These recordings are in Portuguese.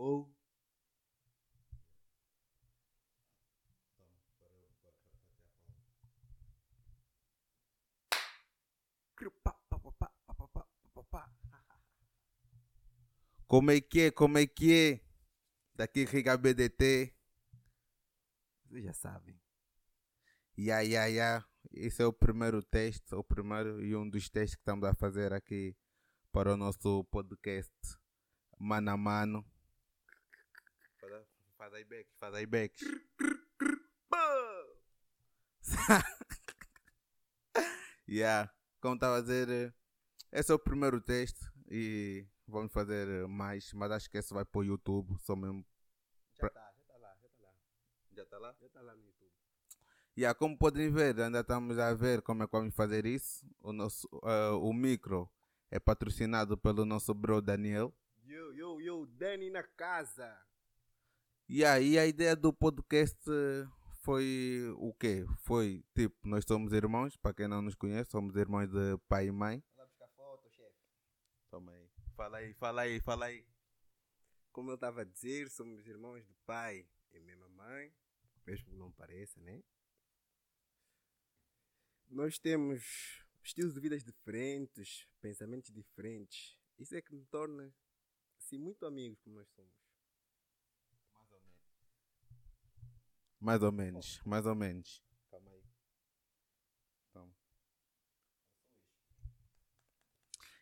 ou. Como é que é? Como é que é? Daqui Riga BDT. Vocês já sabem. Ya, ya, ya. Esse é o primeiro teste, o primeiro e um dos testes que estamos a fazer aqui para o nosso podcast mano a mano. Faz aí back, faz aí back. yeah. Como estava a dizer, esse é o primeiro teste e vamos fazer mais, mas acho que esse vai para o YouTube, só mesmo. Já está, já está lá, já está lá. Já está lá? Já está lá no YouTube. Yeah, como podem ver, ainda estamos a ver como é que vamos fazer isso. O, nosso, uh, o micro é patrocinado pelo nosso bro Daniel. Yo, yo, yo, Dani na casa. Yeah, e a ideia do podcast foi o quê? Foi tipo, nós somos irmãos, para quem não nos conhece, somos irmãos de pai e mãe. Vai buscar foto, chefe. Toma aí. Fala aí, fala aí, fala aí. Como eu estava a dizer, somos irmãos do pai e mesma mãe, mesmo que não pareça, né? Nós temos estilos de vidas diferentes, pensamentos diferentes. Isso é que nos torna assim, muito amigos como nós somos. Mais ou menos. Mais ou menos, mais ou menos. Calma aí. Então.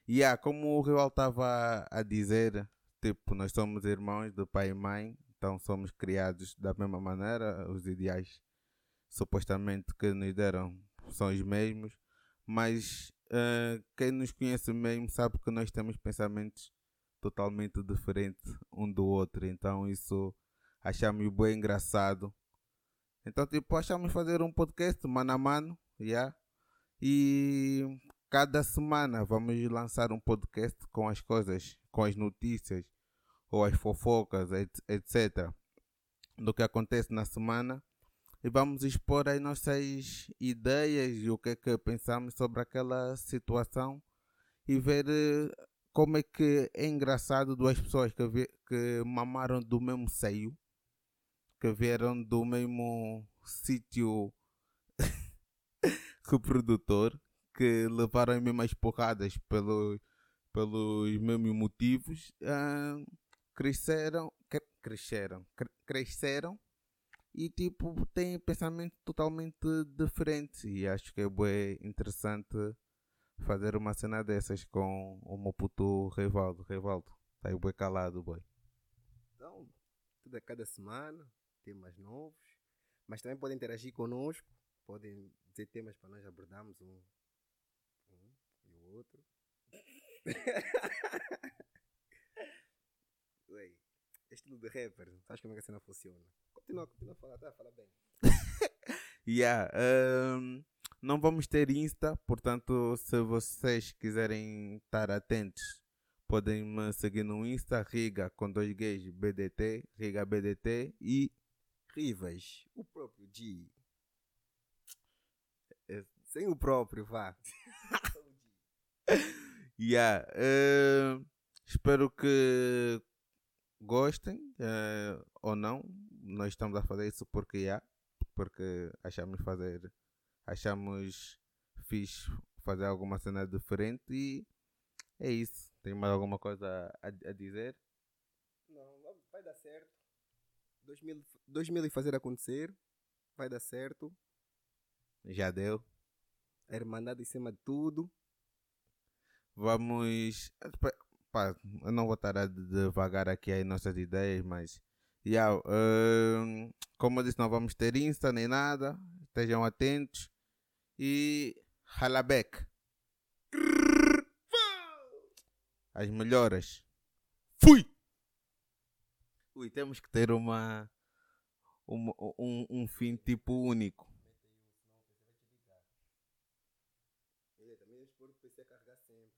Yeah, como o Rival estava a dizer, tipo, nós somos irmãos de pai e mãe, então somos criados da mesma maneira, os ideais supostamente que nos deram são os mesmos, mas uh, quem nos conhece mesmo sabe que nós temos pensamentos totalmente diferentes um do outro, então isso achamos bem engraçado. Então, tipo, achamos fazer um podcast mano a mano, yeah? e cada semana vamos lançar um podcast com as coisas, com as notícias ou as fofocas, etc. do que acontece na semana e vamos expor as nossas ideias e o que é que pensamos sobre aquela situação e ver como é que é engraçado duas pessoas que, que mamaram do mesmo seio, que vieram do mesmo sítio reprodutor, que levaram as mesmas porradas pelo, pelos mesmos motivos, cresceram, cresceram, cresceram e tipo têm pensamentos totalmente diferentes e acho que é bem interessante fazer uma cena dessas com o meu puto Rivaldo. Rivaldo, tá aí bem calado, boy. Então, tudo a cada semana, temas novos, mas também podem interagir conosco, podem dizer temas para nós abordarmos um, um e o outro. Ué, estilo de rapper, sabes como é que a cena funciona? Continua, continua a falar, tá? Fala bem. yeah, um, não vamos ter Insta, portanto, se vocês quiserem estar atentos, podem me seguir no Insta, Riga com dois gays BDT, Riga BDT e O próprio G. É, sem o próprio, vá. yeah, uh, espero que gostem uh, ou não. Nós estamos a fazer isso porque yeah, porque achamos fazer, achamos fixe fazer alguma cena diferente e é isso. Tem mais alguma coisa a, a dizer? Não, vai dar certo. 2000, 2000 e fazer acontecer. Vai dar certo. Já deu. A Irmandade em cima de tudo. Vamos. Pá, eu não vou estar a devagar aqui as nossas ideias, mas. Yeah, uh, como eu disse, não vamos ter Insta nem nada. Estejam atentos. E. Halabek. As melhoras. Fui! Ui, temos que ter uma, uma um, um fim tipo único. Ele também expor o PC carregar sempre.